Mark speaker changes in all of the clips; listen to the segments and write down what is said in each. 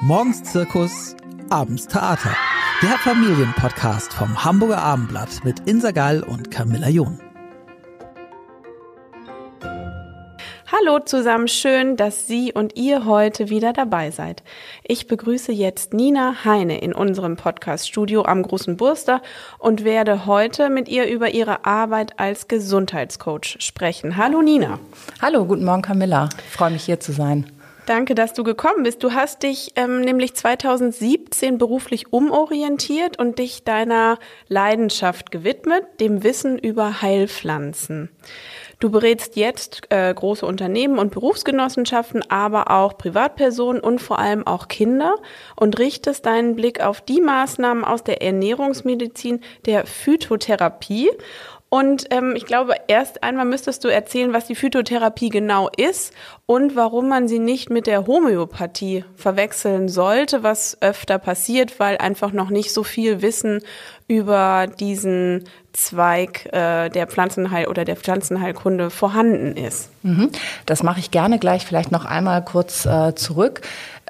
Speaker 1: Morgens Zirkus, abends Theater. Der Familienpodcast vom Hamburger Abendblatt mit Insa Gall und Camilla John.
Speaker 2: Hallo zusammen, schön, dass Sie und ihr heute wieder dabei seid. Ich begrüße jetzt Nina Heine in unserem Podcast-Studio am Großen Burster und werde heute mit ihr über ihre Arbeit als Gesundheitscoach sprechen. Hallo Nina.
Speaker 3: Hallo, guten Morgen Camilla. freue mich hier zu sein.
Speaker 2: Danke, dass du gekommen bist. Du hast dich ähm, nämlich 2017 beruflich umorientiert und dich deiner Leidenschaft gewidmet, dem Wissen über Heilpflanzen. Du berätst jetzt äh, große Unternehmen und Berufsgenossenschaften, aber auch Privatpersonen und vor allem auch Kinder und richtest deinen Blick auf die Maßnahmen aus der Ernährungsmedizin, der Phytotherapie und ähm, ich glaube, erst einmal müsstest du erzählen, was die Phytotherapie genau ist und warum man sie nicht mit der Homöopathie verwechseln sollte, was öfter passiert, weil einfach noch nicht so viel Wissen über diesen Zweig äh, der Pflanzenheil oder der Pflanzenheilkunde vorhanden ist.
Speaker 3: Mhm. Das mache ich gerne gleich vielleicht noch einmal kurz äh, zurück.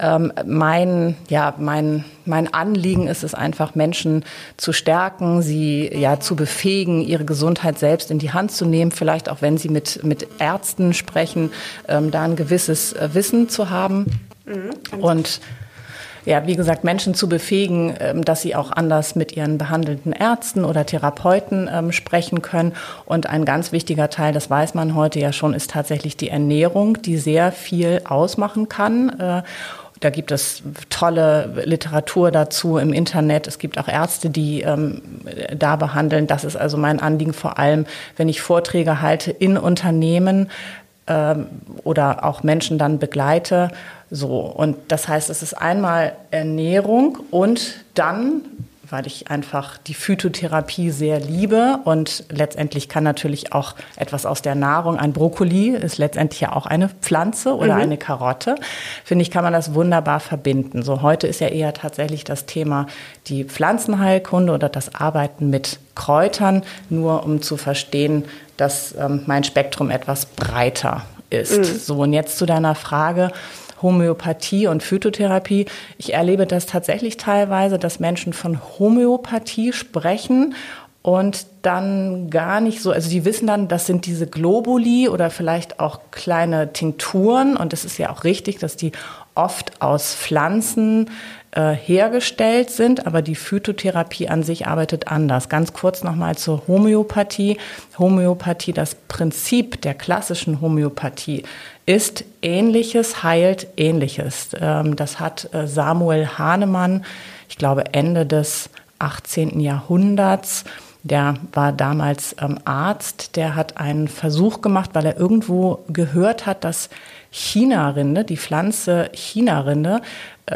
Speaker 3: Ähm, mein, ja, mein, mein Anliegen ist es einfach, Menschen zu stärken, sie ja zu befähigen, ihre Gesundheit selbst in die Hand zu nehmen, vielleicht auch wenn sie mit, mit Ärzten sprechen, ähm, da ein gewisses äh, Wissen zu haben. Mhm. Und ja, wie gesagt, Menschen zu befähigen, ähm, dass sie auch anders mit ihren behandelnden Ärzten oder Therapeuten ähm, sprechen können. Und ein ganz wichtiger Teil, das weiß man heute ja schon, ist tatsächlich die Ernährung, die sehr viel ausmachen kann. Da gibt es tolle Literatur dazu im Internet. Es gibt auch Ärzte, die ähm, da behandeln. Das ist also mein Anliegen vor allem, wenn ich Vorträge halte in Unternehmen ähm, oder auch Menschen dann begleite so, und das heißt, es ist einmal Ernährung und dann, weil ich einfach die Phytotherapie sehr liebe und letztendlich kann natürlich auch etwas aus der Nahrung, ein Brokkoli ist letztendlich ja auch eine Pflanze oder mhm. eine Karotte, finde ich, kann man das wunderbar verbinden. So, heute ist ja eher tatsächlich das Thema die Pflanzenheilkunde oder das Arbeiten mit Kräutern, nur um zu verstehen, dass ähm, mein Spektrum etwas breiter ist. Mhm. So, und jetzt zu deiner Frage, Homöopathie und Phytotherapie. Ich erlebe das tatsächlich teilweise, dass Menschen von Homöopathie sprechen und dann gar nicht so, also die wissen dann, das sind diese Globuli oder vielleicht auch kleine Tinkturen und es ist ja auch richtig, dass die oft aus Pflanzen äh, hergestellt sind, aber die Phytotherapie an sich arbeitet anders. Ganz kurz nochmal zur Homöopathie. Homöopathie, das Prinzip der klassischen Homöopathie ist Ähnliches heilt Ähnliches. Ähm, das hat äh, Samuel Hahnemann, ich glaube Ende des 18. Jahrhunderts, der war damals ähm, Arzt, der hat einen Versuch gemacht, weil er irgendwo gehört hat, dass Chinarinde, die Pflanze Chinarinde,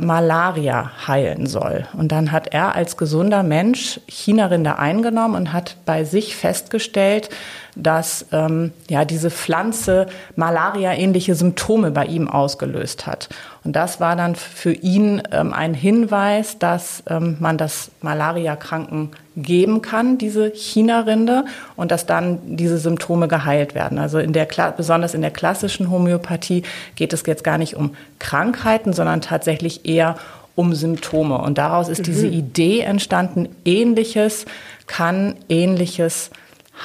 Speaker 3: Malaria heilen soll. Und dann hat er als gesunder Mensch Chinarinde eingenommen und hat bei sich festgestellt, dass ähm, ja diese Pflanze Malaria-ähnliche Symptome bei ihm ausgelöst hat. Und das war dann für ihn ähm, ein Hinweis, dass ähm, man das Malaria-Kranken geben kann, diese China-Rinde, und dass dann diese Symptome geheilt werden. Also in der, besonders in der klassischen Homöopathie geht es jetzt gar nicht um Krankheiten, sondern tatsächlich eher um Symptome. Und daraus ist mhm. diese Idee entstanden, ähnliches kann ähnliches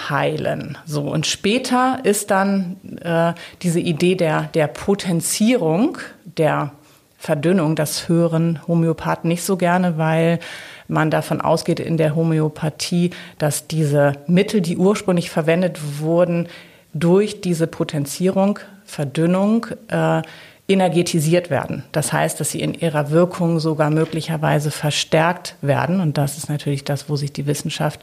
Speaker 3: heilen. So und später ist dann äh, diese Idee der der Potenzierung der Verdünnung. Das hören Homöopathen nicht so gerne, weil man davon ausgeht in der Homöopathie, dass diese Mittel, die ursprünglich verwendet wurden, durch diese Potenzierung, Verdünnung äh, energetisiert werden. Das heißt, dass sie in ihrer Wirkung sogar möglicherweise verstärkt werden. Und das ist natürlich das, wo sich die Wissenschaft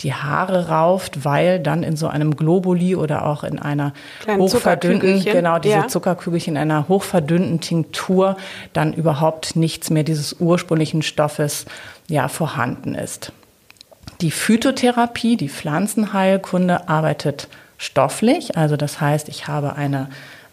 Speaker 3: die Haare rauft, weil dann in so einem Globuli oder auch in einer Kleine hochverdünnten, genau, diese ja. Zuckerkügelchen in einer hochverdünnten Tinktur dann überhaupt nichts mehr dieses ursprünglichen Stoffes ja vorhanden ist. Die Phytotherapie, die Pflanzenheilkunde arbeitet stofflich. Also das heißt, ich habe eine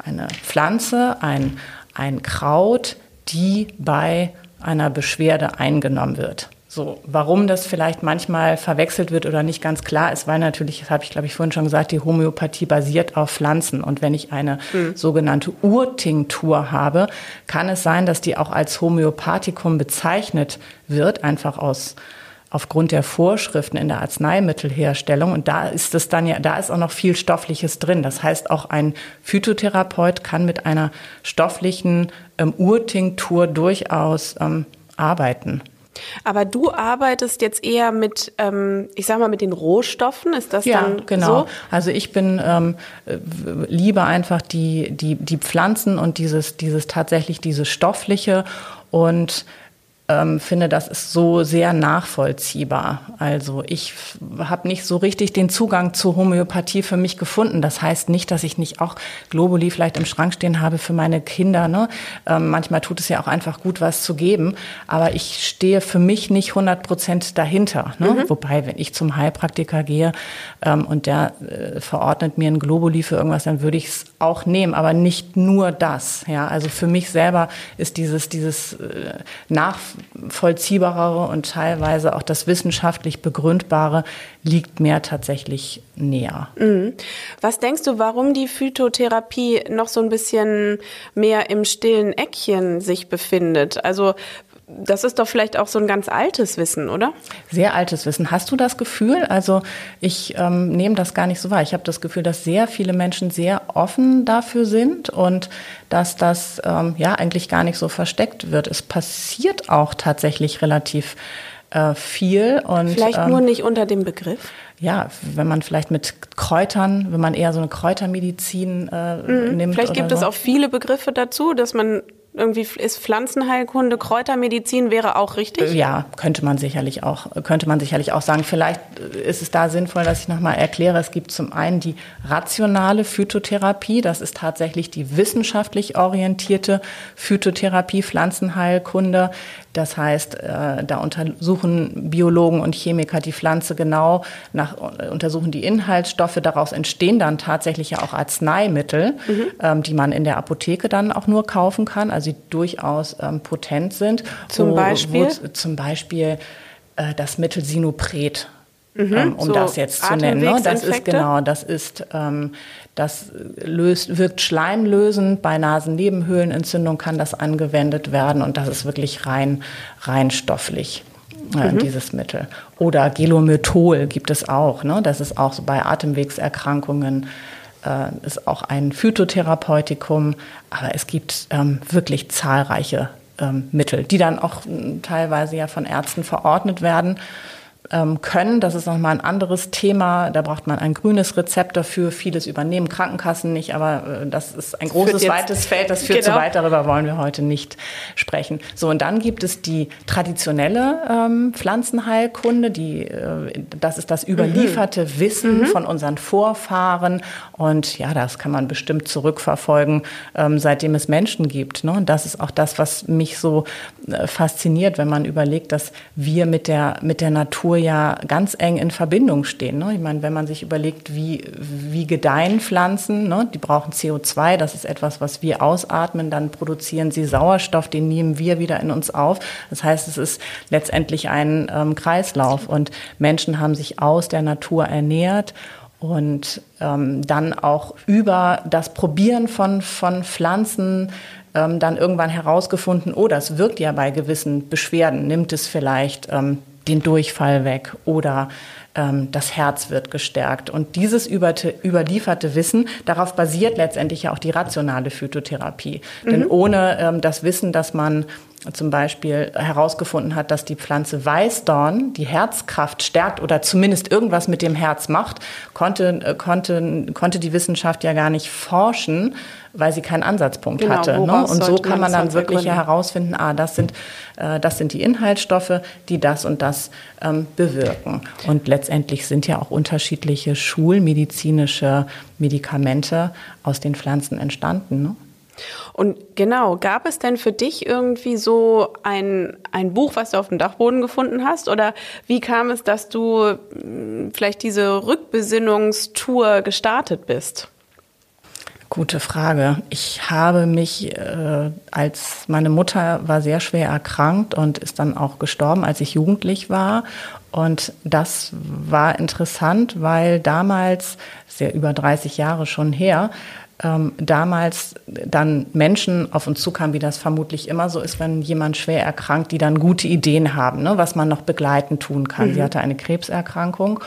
Speaker 3: eine Pflanze, ein, ein Kraut, die bei einer Beschwerde eingenommen wird. So, warum das vielleicht manchmal verwechselt wird oder nicht ganz klar ist, weil natürlich, das habe ich glaube ich vorhin schon gesagt, die Homöopathie basiert auf Pflanzen. Und wenn ich eine mhm. sogenannte Urtinktur habe, kann es sein, dass die auch als Homöopathikum bezeichnet wird, einfach aus aufgrund der Vorschriften in der Arzneimittelherstellung. Und da ist es dann ja, da ist auch noch viel Stoffliches drin. Das heißt, auch ein Phytotherapeut kann mit einer stofflichen ähm, Urtinktur durchaus ähm, arbeiten.
Speaker 2: Aber du arbeitest jetzt eher mit, ähm, ich sag mal, mit den Rohstoffen. Ist das
Speaker 3: ja,
Speaker 2: dann
Speaker 3: genau.
Speaker 2: so?
Speaker 3: Also ich bin ähm, liebe einfach die die die Pflanzen und dieses dieses tatsächlich dieses stoffliche und ähm, finde, das ist so sehr nachvollziehbar. Also ich habe nicht so richtig den Zugang zur Homöopathie für mich gefunden. Das heißt nicht, dass ich nicht auch Globuli vielleicht im Schrank stehen habe für meine Kinder. Ne? Ähm, manchmal tut es ja auch einfach gut, was zu geben. Aber ich stehe für mich nicht 100 Prozent dahinter. Ne? Mhm. Wobei, wenn ich zum Heilpraktiker gehe ähm, und der äh, verordnet mir ein Globuli für irgendwas, dann würde ich es auch nehmen. Aber nicht nur das. Ja, also für mich selber ist dieses dieses äh, nach nachvollziehbarere und teilweise auch das wissenschaftlich begründbare liegt mir tatsächlich näher.
Speaker 2: Mhm. Was denkst du, warum die Phytotherapie noch so ein bisschen mehr im stillen Eckchen sich befindet? Also das ist doch vielleicht auch so ein ganz altes Wissen, oder?
Speaker 3: Sehr altes Wissen. Hast du das Gefühl? Also ich ähm, nehme das gar nicht so wahr. Ich habe das Gefühl, dass sehr viele Menschen sehr offen dafür sind und dass das ähm, ja eigentlich gar nicht so versteckt wird. Es passiert auch tatsächlich relativ äh, viel und
Speaker 2: vielleicht ähm, nur nicht unter dem Begriff.
Speaker 3: Ja, wenn man vielleicht mit Kräutern, wenn man eher so eine Kräutermedizin äh, mhm. nimmt.
Speaker 2: Vielleicht gibt so. es auch viele Begriffe dazu, dass man irgendwie ist Pflanzenheilkunde, Kräutermedizin wäre auch richtig?
Speaker 3: Ja, könnte man sicherlich auch, könnte man sicherlich auch sagen. Vielleicht ist es da sinnvoll, dass ich nochmal erkläre. Es gibt zum einen die rationale Phytotherapie. Das ist tatsächlich die wissenschaftlich orientierte Phytotherapie, Pflanzenheilkunde. Das heißt, äh, da untersuchen Biologen und Chemiker die Pflanze genau, nach, untersuchen die Inhaltsstoffe. Daraus entstehen dann tatsächlich ja auch Arzneimittel, mhm. ähm, die man in der Apotheke dann auch nur kaufen kann, also die durchaus ähm, potent sind.
Speaker 2: Zum Beispiel?
Speaker 3: Wo, zum Beispiel äh, das Mittel Sinopret. Mhm, ähm, um so das jetzt zu nennen. Ne? Das ist genau, das ist ähm, das löst, wirkt schleimlösend. Bei Nasennebenhöhlenentzündung kann das angewendet werden und das ist wirklich rein, rein stofflich. Äh, mhm. dieses Mittel. Oder Gelomethol gibt es auch. Ne? Das ist auch so bei Atemwegserkrankungen, äh, ist auch ein Phytotherapeutikum. Aber es gibt ähm, wirklich zahlreiche ähm, Mittel, die dann auch teilweise ja von Ärzten verordnet werden ähm, können. Das ist nochmal ein anderes Thema. Da braucht man ein grünes Rezept dafür. Vieles übernehmen Krankenkassen nicht, aber äh, das ist ein großes, weites Feld. Das führt genau. zu weit. Darüber wollen wir heute nicht sprechen. So, und dann gibt es die traditionelle ähm, Pflanzenheilkunde. Die, äh, das ist das überlieferte mhm. Wissen mhm. von unseren Vorfahren. Und ja, das kann man bestimmt zurückverfolgen, ähm, seitdem es Menschen gibt. Ne? Und das ist auch das, was mich so äh, fasziniert, wenn man überlegt, dass wir mit der, mit der Natur Natur ja ganz eng in Verbindung stehen. Ne? Ich meine, wenn man sich überlegt, wie, wie gedeihen Pflanzen, ne? die brauchen CO2, das ist etwas, was wir ausatmen, dann produzieren sie Sauerstoff, den nehmen wir wieder in uns auf. Das heißt, es ist letztendlich ein ähm, Kreislauf und Menschen haben sich aus der Natur ernährt und ähm, dann auch über das Probieren von, von Pflanzen ähm, dann irgendwann herausgefunden, oh, das wirkt ja bei gewissen Beschwerden, nimmt es vielleicht ähm, den Durchfall weg oder ähm, das Herz wird gestärkt. Und dieses überlieferte Wissen, darauf basiert letztendlich ja auch die rationale Phytotherapie. Mhm. Denn ohne ähm, das Wissen, dass man zum Beispiel herausgefunden hat, dass die Pflanze Weißdorn die Herzkraft stärkt oder zumindest irgendwas mit dem Herz macht, konnte, äh, konnte, konnte die Wissenschaft ja gar nicht forschen, weil sie keinen Ansatzpunkt genau, hatte. Ne? Und so kann man dann wirklich ja herausfinden, ah, das sind, äh, das sind die Inhaltsstoffe, die das und das ähm, bewirken. Und letztendlich sind ja auch unterschiedliche schulmedizinische Medikamente aus den Pflanzen entstanden. Ne?
Speaker 2: Und genau, gab es denn für dich irgendwie so ein, ein Buch, was du auf dem Dachboden gefunden hast? Oder wie kam es, dass du hm, vielleicht diese Rückbesinnungstour gestartet bist?
Speaker 3: Gute Frage. Ich habe mich, äh, als meine Mutter war sehr schwer erkrankt und ist dann auch gestorben, als ich jugendlich war. Und das war interessant, weil damals, sehr über 30 Jahre schon her, ähm, damals dann Menschen auf uns zukamen, wie das vermutlich immer so ist, wenn jemand schwer erkrankt, die dann gute Ideen haben, ne, was man noch begleitend tun kann. Mhm. Sie hatte eine Krebserkrankung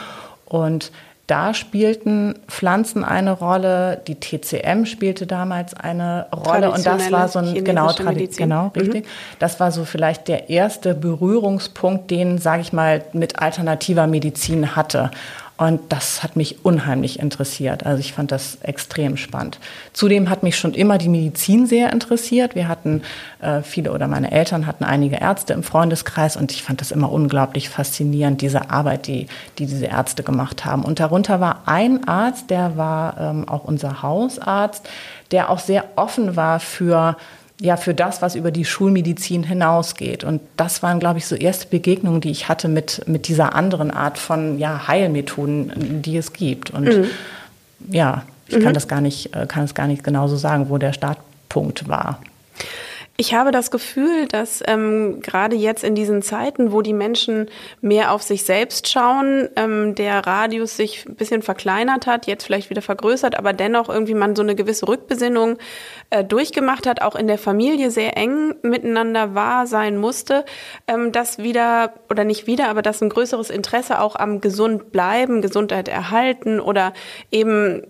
Speaker 3: und da spielten Pflanzen eine Rolle, die TCM spielte damals eine Rolle und das war so ein genau, genau mhm. richtig. Mhm. Das war so vielleicht der erste Berührungspunkt, den sage ich mal mit alternativer Medizin hatte. Und das hat mich unheimlich interessiert. Also ich fand das extrem spannend. Zudem hat mich schon immer die Medizin sehr interessiert. Wir hatten äh, viele oder meine Eltern hatten einige Ärzte im Freundeskreis und ich fand das immer unglaublich faszinierend, diese Arbeit, die, die diese Ärzte gemacht haben. Und darunter war ein Arzt, der war ähm, auch unser Hausarzt, der auch sehr offen war für ja für das, was über die Schulmedizin hinausgeht. Und das waren, glaube ich, so erste Begegnungen, die ich hatte mit, mit dieser anderen Art von ja, Heilmethoden, die es gibt. Und mhm. ja, ich mhm. kann das gar nicht, äh, kann es gar nicht genauso sagen, wo der Startpunkt war.
Speaker 2: Ich habe das Gefühl, dass ähm, gerade jetzt in diesen Zeiten, wo die Menschen mehr auf sich selbst schauen, ähm, der Radius sich ein bisschen verkleinert hat, jetzt vielleicht wieder vergrößert, aber dennoch irgendwie man so eine gewisse Rückbesinnung äh, durchgemacht hat, auch in der Familie sehr eng miteinander wahr sein musste, ähm, dass wieder oder nicht wieder, aber dass ein größeres Interesse auch am gesund bleiben, Gesundheit erhalten oder eben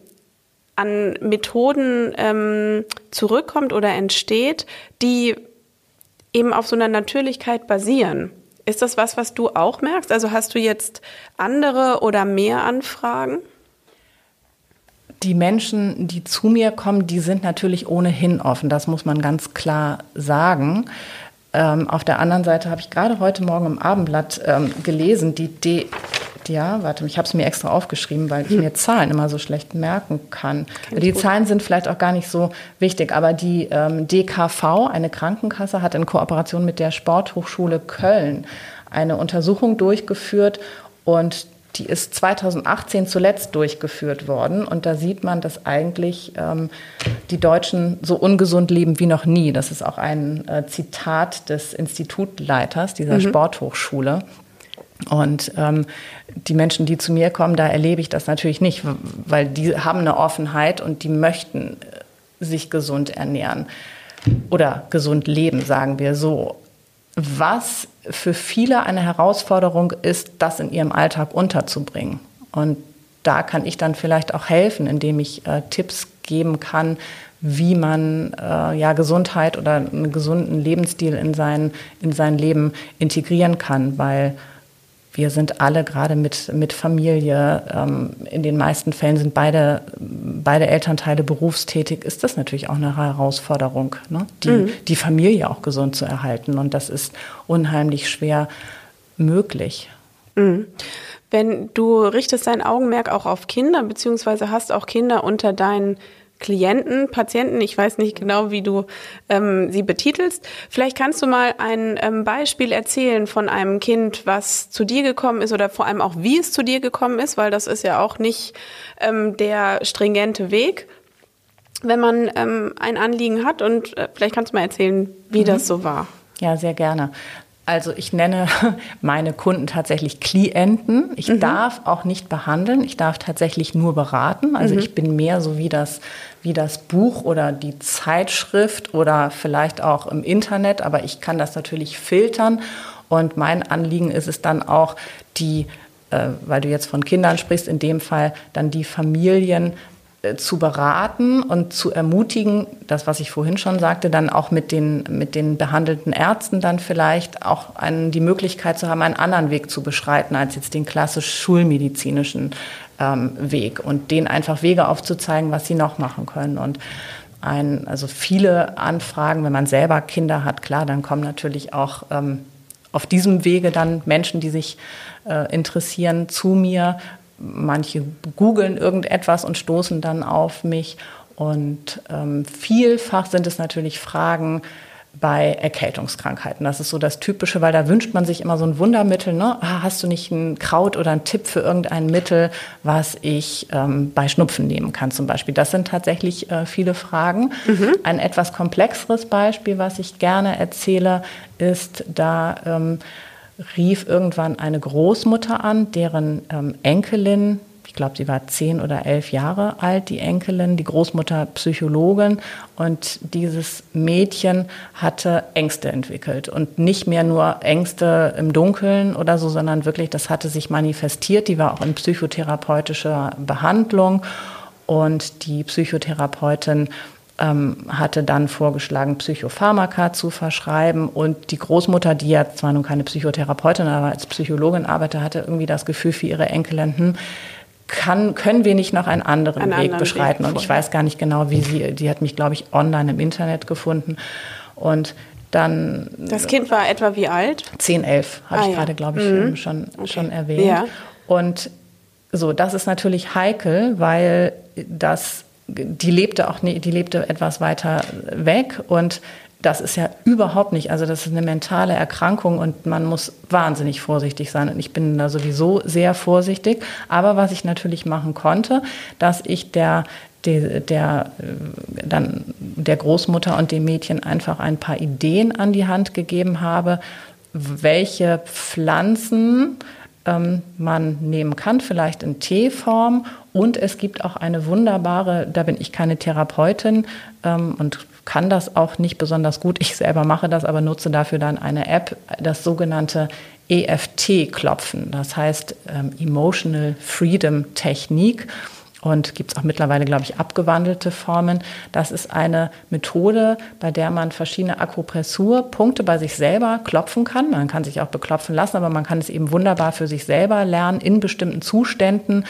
Speaker 2: an Methoden ähm, zurückkommt oder entsteht, die eben auf so einer Natürlichkeit basieren. Ist das was, was du auch merkst? Also hast du jetzt andere oder mehr Anfragen?
Speaker 3: Die Menschen, die zu mir kommen, die sind natürlich ohnehin offen. Das muss man ganz klar sagen. Ähm, auf der anderen Seite habe ich gerade heute Morgen im Abendblatt ähm, gelesen, die D ja, warte, ich habe es mir extra aufgeschrieben, weil ich hm. mir Zahlen immer so schlecht merken kann. Kennt die gut. Zahlen sind vielleicht auch gar nicht so wichtig, aber die ähm, DKV, eine Krankenkasse, hat in Kooperation mit der Sporthochschule Köln eine Untersuchung durchgeführt und die ist 2018 zuletzt durchgeführt worden. Und da sieht man, dass eigentlich ähm, die Deutschen so ungesund leben wie noch nie. Das ist auch ein äh, Zitat des Institutleiters dieser mhm. Sporthochschule. Und ähm, die Menschen, die zu mir kommen, da erlebe ich das natürlich nicht, weil die haben eine Offenheit und die möchten äh, sich gesund ernähren oder gesund leben, sagen wir so. Was für viele eine Herausforderung ist, das in ihrem Alltag unterzubringen. Und da kann ich dann vielleicht auch helfen, indem ich äh, Tipps geben kann, wie man äh, ja Gesundheit oder einen gesunden Lebensstil in sein, in sein Leben integrieren kann, weil wir sind alle gerade mit, mit Familie, ähm, in den meisten Fällen sind beide, beide Elternteile berufstätig, ist das natürlich auch eine Herausforderung, ne? die, mhm. die Familie auch gesund zu erhalten. Und das ist unheimlich schwer möglich.
Speaker 2: Mhm. Wenn du richtest dein Augenmerk auch auf Kinder, beziehungsweise hast auch Kinder unter deinen Klienten, Patienten, ich weiß nicht genau, wie du ähm, sie betitelst. Vielleicht kannst du mal ein ähm, Beispiel erzählen von einem Kind, was zu dir gekommen ist oder vor allem auch, wie es zu dir gekommen ist, weil das ist ja auch nicht ähm, der stringente Weg, wenn man ähm, ein Anliegen hat. Und äh, vielleicht kannst du mal erzählen, wie mhm. das so war.
Speaker 3: Ja, sehr gerne. Also ich nenne meine Kunden tatsächlich Klienten. Ich mhm. darf auch nicht behandeln, ich darf tatsächlich nur beraten. Also mhm. ich bin mehr so wie das, wie das Buch oder die Zeitschrift oder vielleicht auch im Internet, aber ich kann das natürlich filtern. Und mein Anliegen ist es dann auch, die, äh, weil du jetzt von Kindern sprichst, in dem Fall dann die Familien zu beraten und zu ermutigen, das, was ich vorhin schon sagte, dann auch mit den, mit den behandelten Ärzten dann vielleicht auch einen, die Möglichkeit zu haben, einen anderen Weg zu beschreiten als jetzt den klassisch schulmedizinischen ähm, Weg und denen einfach Wege aufzuzeigen, was sie noch machen können. Und ein, also viele Anfragen, wenn man selber Kinder hat, klar, dann kommen natürlich auch ähm, auf diesem Wege dann Menschen, die sich äh, interessieren, zu mir, manche googeln irgendetwas und stoßen dann auf mich. Und ähm, vielfach sind es natürlich Fragen, bei Erkältungskrankheiten. Das ist so das Typische, weil da wünscht man sich immer so ein Wundermittel. Ne? Ah, hast du nicht ein Kraut oder einen Tipp für irgendein Mittel, was ich ähm, bei Schnupfen nehmen kann zum Beispiel? Das sind tatsächlich äh, viele Fragen. Mhm. Ein etwas komplexeres Beispiel, was ich gerne erzähle, ist, da ähm, rief irgendwann eine Großmutter an, deren ähm, Enkelin glaube, sie war zehn oder elf Jahre alt, die Enkelin, die Großmutter Psychologin. Und dieses Mädchen hatte Ängste entwickelt. Und nicht mehr nur Ängste im Dunkeln oder so, sondern wirklich, das hatte sich manifestiert. Die war auch in psychotherapeutischer Behandlung. Und die Psychotherapeutin ähm, hatte dann vorgeschlagen, Psychopharmaka zu verschreiben. Und die Großmutter, die ja zwar nun keine Psychotherapeutin, aber als Psychologin arbeitete, hatte irgendwie das Gefühl für ihre Enkelin, hm, kann, können wir nicht noch einen anderen einen Weg anderen beschreiten? Weg und ich weiß gar nicht genau, wie sie, die hat mich, glaube ich, online im Internet gefunden. Und dann.
Speaker 2: Das Kind war etwa wie alt?
Speaker 3: 10, 11, habe ah, ich ja. gerade, glaube ich, mhm. schon, okay. schon erwähnt. Ja. Und so, das ist natürlich heikel, weil das, die lebte auch, die lebte etwas weiter weg und das ist ja überhaupt nicht, also das ist eine mentale Erkrankung und man muss wahnsinnig vorsichtig sein. Und ich bin da sowieso sehr vorsichtig. Aber was ich natürlich machen konnte, dass ich der der, der, dann der Großmutter und dem Mädchen einfach ein paar Ideen an die Hand gegeben habe, welche Pflanzen ähm, man nehmen kann, vielleicht in Teeform. Und es gibt auch eine wunderbare, da bin ich keine Therapeutin ähm, und kann das auch nicht besonders gut. Ich selber mache das, aber nutze dafür dann eine App, das sogenannte EFT-Klopfen. Das heißt ähm, Emotional Freedom Technik und gibt es auch mittlerweile, glaube ich, abgewandelte Formen. Das ist eine Methode, bei der man verschiedene Akupressurpunkte bei sich selber klopfen kann. Man kann sich auch beklopfen lassen, aber man kann es eben wunderbar für sich selber lernen in bestimmten Zuständen,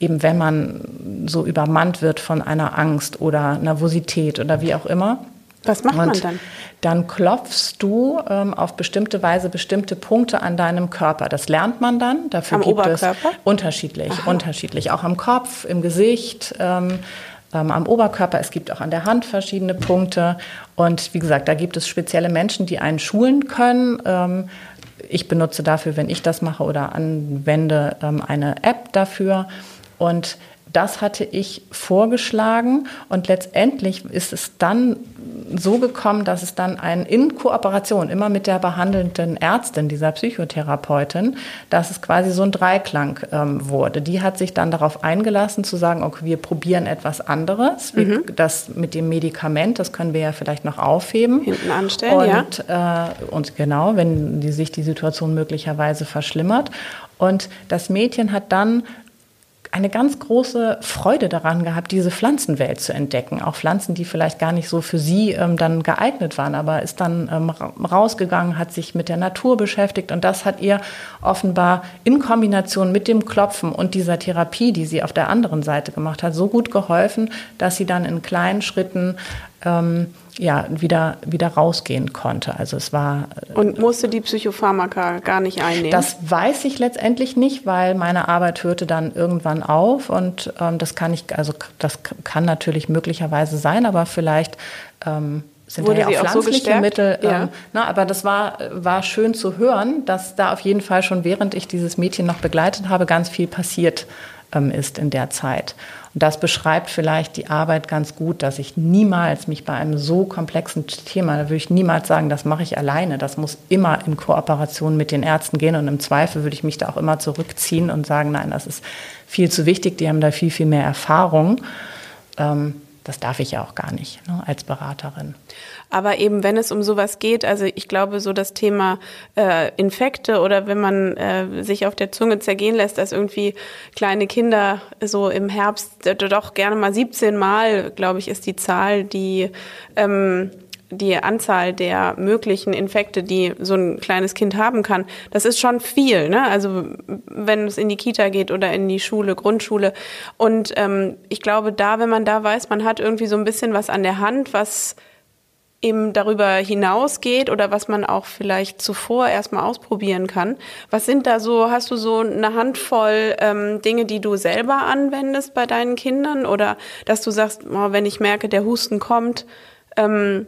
Speaker 3: eben wenn man so übermannt wird von einer Angst oder Nervosität oder wie auch immer.
Speaker 2: Was macht und man dann?
Speaker 3: Dann klopfst du ähm, auf bestimmte Weise bestimmte Punkte an deinem Körper. Das lernt man dann. Dafür
Speaker 2: am
Speaker 3: gibt
Speaker 2: Oberkörper?
Speaker 3: es unterschiedlich, Aha. unterschiedlich. Auch am Kopf, im Gesicht. Ähm, ähm, am Oberkörper. Es gibt auch an der Hand verschiedene Punkte. Und wie gesagt, da gibt es spezielle Menschen, die einen schulen können. Ähm, ich benutze dafür, wenn ich das mache oder anwende, ähm, eine App dafür. Und das hatte ich vorgeschlagen und letztendlich ist es dann so gekommen, dass es dann ein in Kooperation immer mit der behandelnden Ärztin, dieser Psychotherapeutin, dass es quasi so ein Dreiklang ähm, wurde. Die hat sich dann darauf eingelassen zu sagen, okay, wir probieren etwas anderes. Mhm. Das mit dem Medikament, das können wir ja vielleicht noch aufheben.
Speaker 2: Hinten anstellen,
Speaker 3: und, ja. Äh, und genau, wenn die, sich die Situation möglicherweise verschlimmert. Und das Mädchen hat dann eine ganz große Freude daran gehabt, diese Pflanzenwelt zu entdecken. Auch Pflanzen, die vielleicht gar nicht so für sie ähm, dann geeignet waren, aber ist dann ähm, rausgegangen, hat sich mit der Natur beschäftigt und das hat ihr offenbar in Kombination mit dem Klopfen und dieser Therapie, die sie auf der anderen Seite gemacht hat, so gut geholfen, dass sie dann in kleinen Schritten ähm, ja, wieder, wieder rausgehen konnte. Also es war.
Speaker 2: Äh, Und musste die Psychopharmaka gar nicht einnehmen?
Speaker 3: Das weiß ich letztendlich nicht, weil meine Arbeit hörte dann irgendwann auf und ähm, das kann ich, also das kann natürlich möglicherweise sein, aber vielleicht ähm, sind Wurde da ja auch pflanzliche
Speaker 2: so
Speaker 3: Mittel.
Speaker 2: Ja. Ähm,
Speaker 3: na, aber das war, war schön zu hören, dass da auf jeden Fall schon während ich dieses Mädchen noch begleitet habe, ganz viel passiert ähm, ist in der Zeit. Und das beschreibt vielleicht die Arbeit ganz gut, dass ich niemals mich bei einem so komplexen Thema, da würde ich niemals sagen, das mache ich alleine. Das muss immer in Kooperation mit den Ärzten gehen. Und im Zweifel würde ich mich da auch immer zurückziehen und sagen, nein, das ist viel zu wichtig, die haben da viel, viel mehr Erfahrung. Ähm, das darf ich ja auch gar nicht ne, als Beraterin.
Speaker 2: Aber eben, wenn es um sowas geht, also ich glaube, so das Thema äh, Infekte oder wenn man äh, sich auf der Zunge zergehen lässt, dass irgendwie kleine Kinder so im Herbst äh, doch gerne mal 17 Mal, glaube ich, ist die Zahl, die ähm, die Anzahl der möglichen Infekte, die so ein kleines Kind haben kann, das ist schon viel. Ne? Also wenn es in die Kita geht oder in die Schule, Grundschule. Und ähm, ich glaube, da, wenn man da weiß, man hat irgendwie so ein bisschen was an der Hand, was eben darüber hinausgeht oder was man auch vielleicht zuvor erstmal ausprobieren kann. Was sind da so, hast du so eine Handvoll ähm, Dinge, die du selber anwendest bei deinen Kindern oder dass du sagst, oh, wenn ich merke, der Husten kommt, ähm,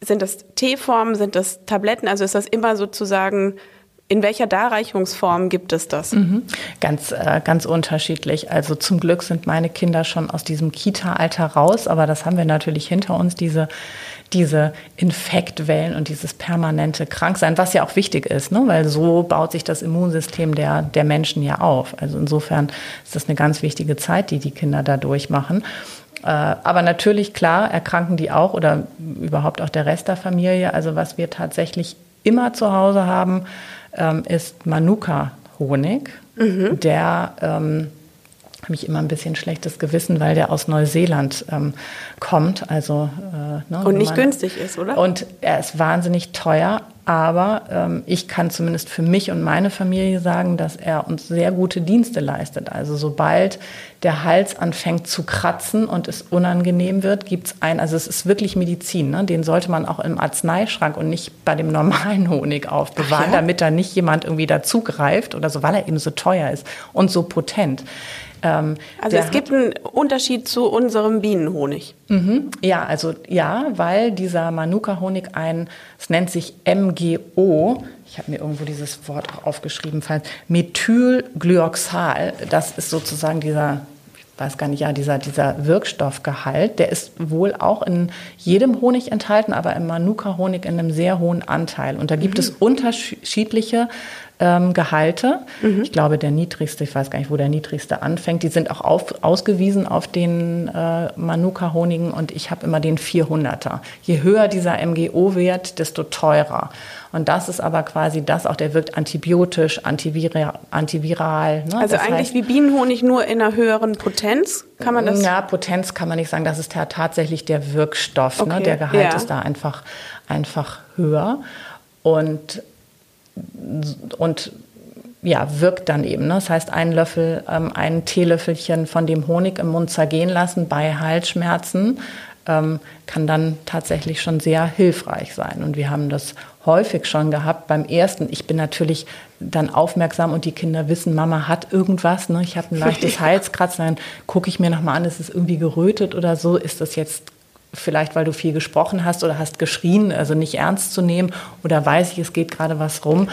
Speaker 2: sind das Teeformen, sind das Tabletten? Also ist das immer sozusagen in welcher Darreichungsform gibt es das? Mhm.
Speaker 3: Ganz, äh, ganz unterschiedlich. Also zum Glück sind meine Kinder schon aus diesem Kita-Alter raus, aber das haben wir natürlich hinter uns, diese, diese Infektwellen und dieses permanente Kranksein, was ja auch wichtig ist, ne? weil so baut sich das Immunsystem der, der Menschen ja auf. Also insofern ist das eine ganz wichtige Zeit, die die Kinder da durchmachen. Äh, aber natürlich, klar, erkranken die auch oder überhaupt auch der Rest der Familie. Also was wir tatsächlich immer zu Hause haben, ähm, ist Manuka-Honig. Mhm. Der ähm, habe ich immer ein bisschen schlechtes Gewissen, weil der aus Neuseeland ähm, kommt. Also,
Speaker 2: äh, ne, und nicht man, günstig ist, oder?
Speaker 3: Und er ist wahnsinnig teuer, aber ähm, ich kann zumindest für mich und meine Familie sagen, dass er uns sehr gute Dienste leistet. Also sobald der Hals anfängt zu kratzen und es unangenehm wird, gibt es ein, also es ist wirklich Medizin, ne? den sollte man auch im Arzneischrank und nicht bei dem normalen Honig aufbewahren, ja? damit da nicht jemand irgendwie dazugreift oder so, weil er eben so teuer ist und so potent.
Speaker 2: Ähm, also es gibt einen Unterschied zu unserem Bienenhonig.
Speaker 3: Mhm, ja, also ja, weil dieser Manuka-Honig ein, es nennt sich MGO, ich habe mir irgendwo dieses Wort auch aufgeschrieben, Methylglyoxal, das ist sozusagen dieser ich weiß gar nicht, ja, dieser, dieser Wirkstoffgehalt, der ist wohl auch in jedem Honig enthalten, aber im Manuka-Honig in einem sehr hohen Anteil. Und da gibt mhm. es unterschiedliche ähm, Gehalte. Mhm. Ich glaube, der niedrigste, ich weiß gar nicht, wo der niedrigste anfängt, die sind auch auf, ausgewiesen auf den äh, Manuka-Honigen und ich habe immer den 400er. Je höher dieser MGO-Wert, desto teurer. Und das ist aber quasi das auch, der wirkt antibiotisch, antivira antiviral.
Speaker 2: Ne? Also das eigentlich heißt, wie Bienenhonig nur in einer höheren Potenz, kann man das?
Speaker 3: Ja, Potenz kann man nicht sagen, das ist ja tatsächlich der Wirkstoff. Ne? Okay. Ne? Der Gehalt ja. ist da einfach, einfach höher. Und und ja, wirkt dann eben. Ne? Das heißt, einen Löffel, ähm, ein Teelöffelchen von dem Honig im Mund zergehen lassen bei Halsschmerzen ähm, kann dann tatsächlich schon sehr hilfreich sein. Und wir haben das häufig schon gehabt beim ersten. Ich bin natürlich dann aufmerksam und die Kinder wissen, Mama hat irgendwas. Ne? Ich habe ein leichtes Halskratzen, dann gucke ich mir nochmal an, ist es irgendwie gerötet oder so? Ist das jetzt vielleicht weil du viel gesprochen hast oder hast geschrien, also nicht ernst zu nehmen oder weiß ich, es geht gerade was rum,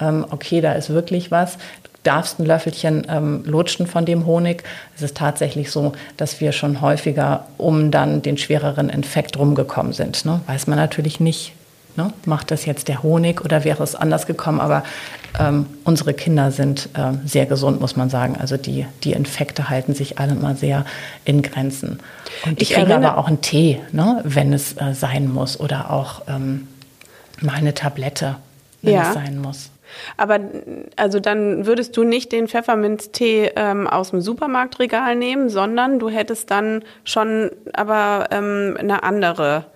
Speaker 3: ähm, okay, da ist wirklich was. Du darfst ein Löffelchen ähm, lutschen von dem Honig. Es ist tatsächlich so, dass wir schon häufiger um dann den schwereren Infekt rumgekommen sind. Ne? Weiß man natürlich nicht, Ne? Macht das jetzt der Honig oder wäre es anders gekommen? Aber ähm, unsere Kinder sind äh, sehr gesund, muss man sagen. Also die, die Infekte halten sich alle immer sehr in Grenzen. Und ich, ich kriege aber auch einen Tee, ne? wenn es äh, sein muss. Oder auch ähm, mal eine Tablette, wenn ja. es sein muss.
Speaker 2: Aber also dann würdest du nicht den Pfefferminztee ähm, aus dem Supermarktregal nehmen, sondern du hättest dann schon aber ähm, eine andere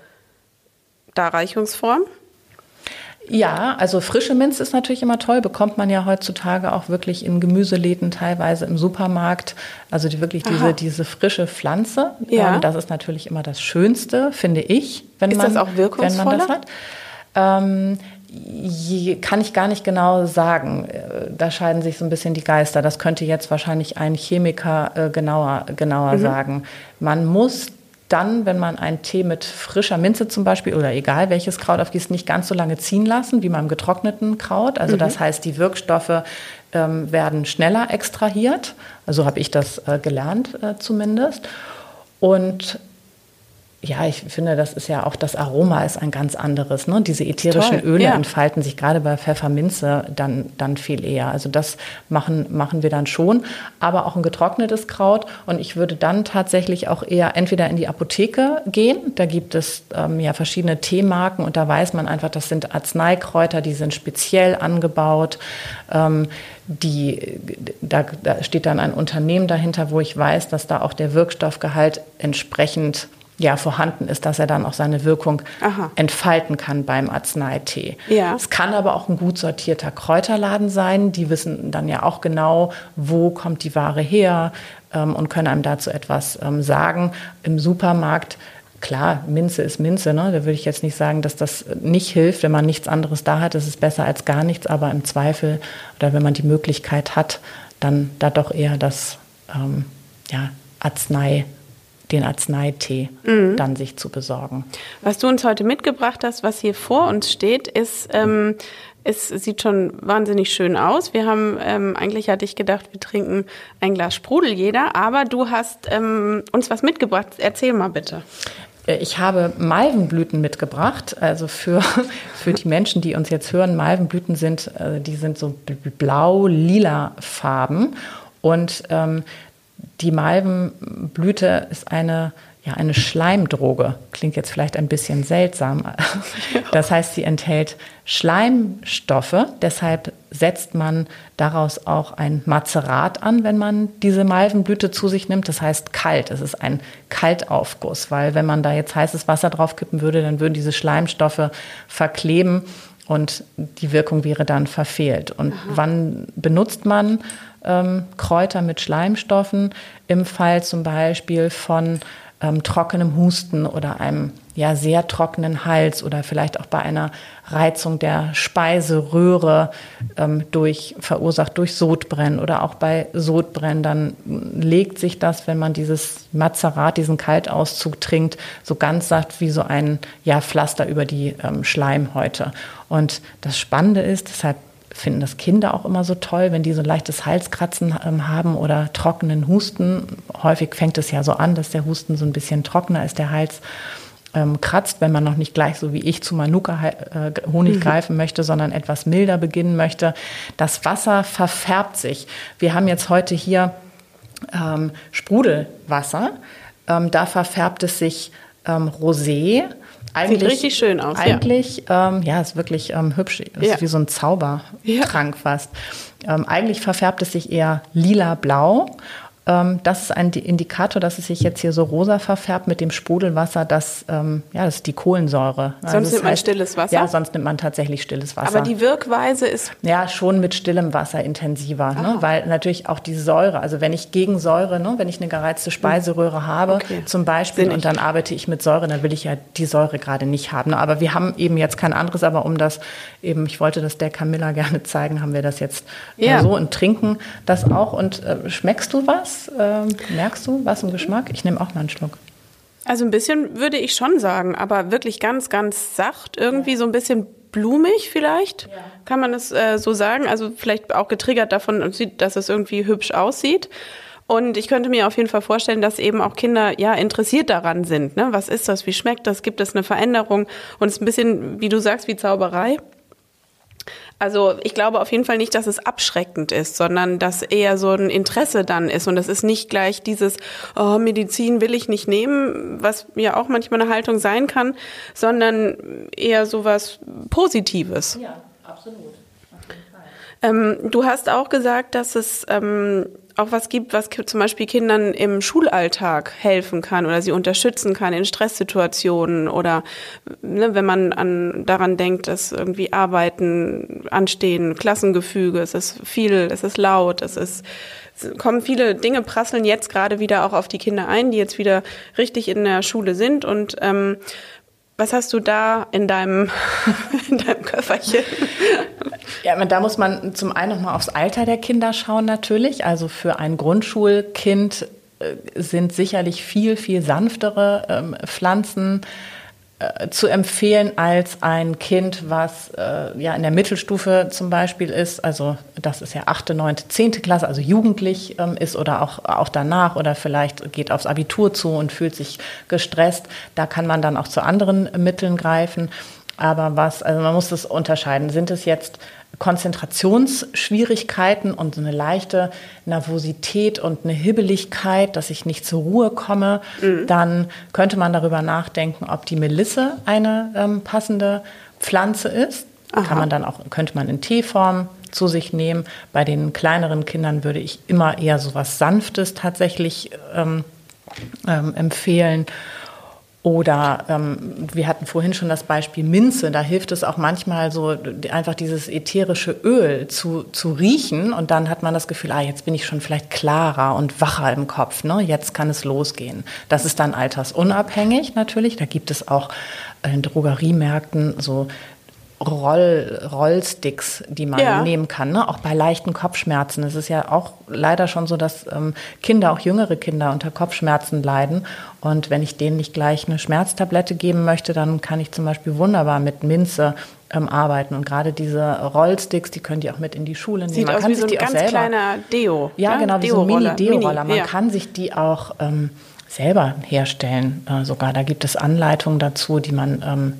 Speaker 2: Darreichungsform?
Speaker 3: Ja, also frische Minz ist natürlich immer toll, bekommt man ja heutzutage auch wirklich in Gemüseläden, teilweise im Supermarkt. Also die, wirklich diese, diese frische Pflanze. Ja. Ähm, das ist natürlich immer das Schönste, finde ich,
Speaker 2: wenn ist man, das auch wirkungsvoller? wenn man das hat.
Speaker 3: Ähm, je, kann ich gar nicht genau sagen. Äh, da scheiden sich so ein bisschen die Geister. Das könnte jetzt wahrscheinlich ein Chemiker äh, genauer, genauer mhm. sagen. Man muss dann, wenn man einen Tee mit frischer Minze zum Beispiel oder egal welches Kraut aufgießt, nicht ganz so lange ziehen lassen wie beim getrockneten Kraut. Also mhm. das heißt, die Wirkstoffe ähm, werden schneller extrahiert. Also habe ich das äh, gelernt äh, zumindest. Und ja, ich finde, das ist ja auch das Aroma ist ein ganz anderes. Ne? Diese ätherischen Toll, Öle ja. entfalten sich gerade bei Pfefferminze dann, dann viel eher. Also das machen, machen wir dann schon, aber auch ein getrocknetes Kraut. Und ich würde dann tatsächlich auch eher entweder in die Apotheke gehen. Da gibt es ähm, ja verschiedene Teemarken und da weiß man einfach, das sind Arzneikräuter, die sind speziell angebaut. Ähm, die, da, da steht dann ein Unternehmen dahinter, wo ich weiß, dass da auch der Wirkstoffgehalt entsprechend ja, vorhanden ist, dass er dann auch seine Wirkung Aha. entfalten kann beim Arzneitee. Ja. Es kann aber auch ein gut sortierter Kräuterladen sein. Die wissen dann ja auch genau, wo kommt die Ware her ähm, und können einem dazu etwas ähm, sagen. Im Supermarkt Klar, Minze ist Minze, ne? da würde ich jetzt nicht sagen, dass das nicht hilft, wenn man nichts anderes da hat. Das ist besser als gar nichts, aber im Zweifel oder wenn man die Möglichkeit hat, dann da doch eher das ähm, ja, Arznei den Arzneitee mhm. dann sich zu besorgen.
Speaker 2: Was du uns heute mitgebracht hast, was hier vor uns steht, ist ähm, es sieht schon wahnsinnig schön aus. Wir haben, ähm, eigentlich hatte ich gedacht, wir trinken ein Glas Sprudel jeder, aber du hast ähm, uns was mitgebracht. Erzähl mal bitte.
Speaker 3: Äh, ich habe Malvenblüten mitgebracht, also für, für die Menschen, die uns jetzt hören. Malvenblüten sind, äh, die sind so blau-lila Farben und ähm, die Malvenblüte ist eine ja, eine Schleimdroge. Klingt jetzt vielleicht ein bisschen seltsam. Das heißt, sie enthält Schleimstoffe. Deshalb setzt man daraus auch ein Mazerat an, wenn man diese Malvenblüte zu sich nimmt. Das heißt kalt. Es ist ein Kaltaufguss, weil wenn man da jetzt heißes Wasser draufkippen würde, dann würden diese Schleimstoffe verkleben und die Wirkung wäre dann verfehlt. Und Aha. wann benutzt man ähm, Kräuter mit Schleimstoffen? Im Fall zum Beispiel von ähm, trockenem Husten oder einem ja sehr trockenen Hals oder vielleicht auch bei einer Reizung der Speiseröhre ähm, durch verursacht durch Sodbrennen oder auch bei Sodbrennen, dann legt sich das, wenn man dieses Mazerat, diesen Kaltauszug trinkt, so ganz satt wie so ein ja, Pflaster über die ähm, Schleimhäute. Und das Spannende ist, deshalb finden das Kinder auch immer so toll, wenn die so ein leichtes Halskratzen ähm, haben oder trockenen Husten. Häufig fängt es ja so an, dass der Husten so ein bisschen trockener ist, der Hals ähm, kratzt, wenn man noch nicht gleich so wie ich zu Manuka-Honig äh, mhm. greifen möchte, sondern etwas milder beginnen möchte. Das Wasser verfärbt sich. Wir haben jetzt heute hier ähm, Sprudelwasser. Ähm, da verfärbt es sich ähm, rosé
Speaker 2: eigentlich, Sieht richtig schön aus.
Speaker 3: Eigentlich, ja, ähm, ja ist wirklich ähm, hübsch. Ist ja. wie so ein Zaubertrank ja. fast. Ähm, eigentlich verfärbt es sich eher lila-blau das ist ein Indikator, dass es sich jetzt hier so rosa verfärbt mit dem Sprudelwasser. Das, ähm, ja, das ist die Kohlensäure.
Speaker 2: Also sonst nimmt man heißt, stilles Wasser?
Speaker 3: Ja, sonst nimmt man tatsächlich stilles Wasser.
Speaker 2: Aber die Wirkweise ist?
Speaker 3: Ja, schon mit stillem Wasser intensiver. Ne? Weil natürlich auch die Säure, also wenn ich gegen Säure, ne, wenn ich eine gereizte Speiseröhre habe okay. zum Beispiel Sinnig. und dann arbeite ich mit Säure, dann will ich ja die Säure gerade nicht haben. Ne? Aber wir haben eben jetzt kein anderes, aber um das eben, ich wollte das der Camilla gerne zeigen, haben wir das jetzt äh, ja. so und trinken das auch. Und äh, schmeckst du was? Ähm, merkst du was im Geschmack? Ich nehme auch mal einen Schluck.
Speaker 2: Also ein bisschen würde ich schon sagen, aber wirklich ganz, ganz sacht, irgendwie ja. so ein bisschen blumig vielleicht, ja. kann man es äh, so sagen. Also vielleicht auch getriggert davon, dass es irgendwie hübsch aussieht. Und ich könnte mir auf jeden Fall vorstellen, dass eben auch Kinder ja interessiert daran sind. Ne? Was ist das? Wie schmeckt das? Gibt es eine Veränderung? Und es ist ein bisschen, wie du sagst, wie Zauberei. Also ich glaube auf jeden Fall nicht, dass es abschreckend ist, sondern dass eher so ein Interesse dann ist. Und das ist nicht gleich dieses, oh, Medizin will ich nicht nehmen, was ja auch manchmal eine Haltung sein kann, sondern eher so was Positives. Ja, absolut. Ähm, du hast auch gesagt, dass es ähm, auch was gibt, was zum Beispiel Kindern im Schulalltag helfen kann oder sie unterstützen kann in Stresssituationen oder ne, wenn man an, daran denkt, dass irgendwie Arbeiten anstehen, Klassengefüge, es ist viel, es ist laut, es ist kommen viele Dinge prasseln jetzt gerade wieder auch auf die Kinder ein, die jetzt wieder richtig in der Schule sind und ähm, was hast du da in deinem, in deinem Köfferchen?
Speaker 3: Ja, da muss man zum einen nochmal aufs Alter der Kinder schauen natürlich. Also für ein Grundschulkind äh, sind sicherlich viel, viel sanftere ähm, Pflanzen äh, zu empfehlen als ein Kind, was äh, ja in der Mittelstufe zum Beispiel ist, also das ist ja achte, neunte, zehnte Klasse, also jugendlich ähm, ist oder auch, auch danach oder vielleicht geht aufs Abitur zu und fühlt sich gestresst. Da kann man dann auch zu anderen Mitteln greifen. Aber was, also man muss das unterscheiden. Sind es jetzt Konzentrationsschwierigkeiten und so eine leichte Nervosität und eine Hibbeligkeit, dass ich nicht zur Ruhe komme, mhm. dann könnte man darüber nachdenken, ob die Melisse eine ähm, passende Pflanze ist. Aha. Kann man dann auch, könnte man in Teeform zu sich nehmen. Bei den kleineren Kindern würde ich immer eher so was Sanftes tatsächlich ähm, ähm, empfehlen. Oder ähm, wir hatten vorhin schon das Beispiel Minze. Da hilft es auch manchmal so einfach dieses ätherische Öl zu, zu riechen und dann hat man das Gefühl, ah, jetzt bin ich schon vielleicht klarer und wacher im Kopf. Ne? Jetzt kann es losgehen. Das ist dann altersunabhängig natürlich. Da gibt es auch in Drogeriemärkten so Roll, Rollsticks, die man ja. nehmen kann, ne? auch bei leichten Kopfschmerzen. Es ist ja auch leider schon so, dass ähm, Kinder, auch jüngere Kinder, unter Kopfschmerzen leiden. Und wenn ich denen nicht gleich eine Schmerztablette geben möchte, dann kann ich zum Beispiel wunderbar mit Minze ähm, arbeiten. Und gerade diese Rollsticks, die können die auch mit in die Schule nehmen.
Speaker 2: Sieht
Speaker 3: man
Speaker 2: aus
Speaker 3: kann
Speaker 2: wie so ein ganz
Speaker 3: selber,
Speaker 2: kleiner Deo.
Speaker 3: Ja, ne? genau, wie so ein Mini-Deo-Roller. Man ja. kann sich die auch ähm, selber herstellen. Äh, sogar da gibt es Anleitungen dazu, die man ähm,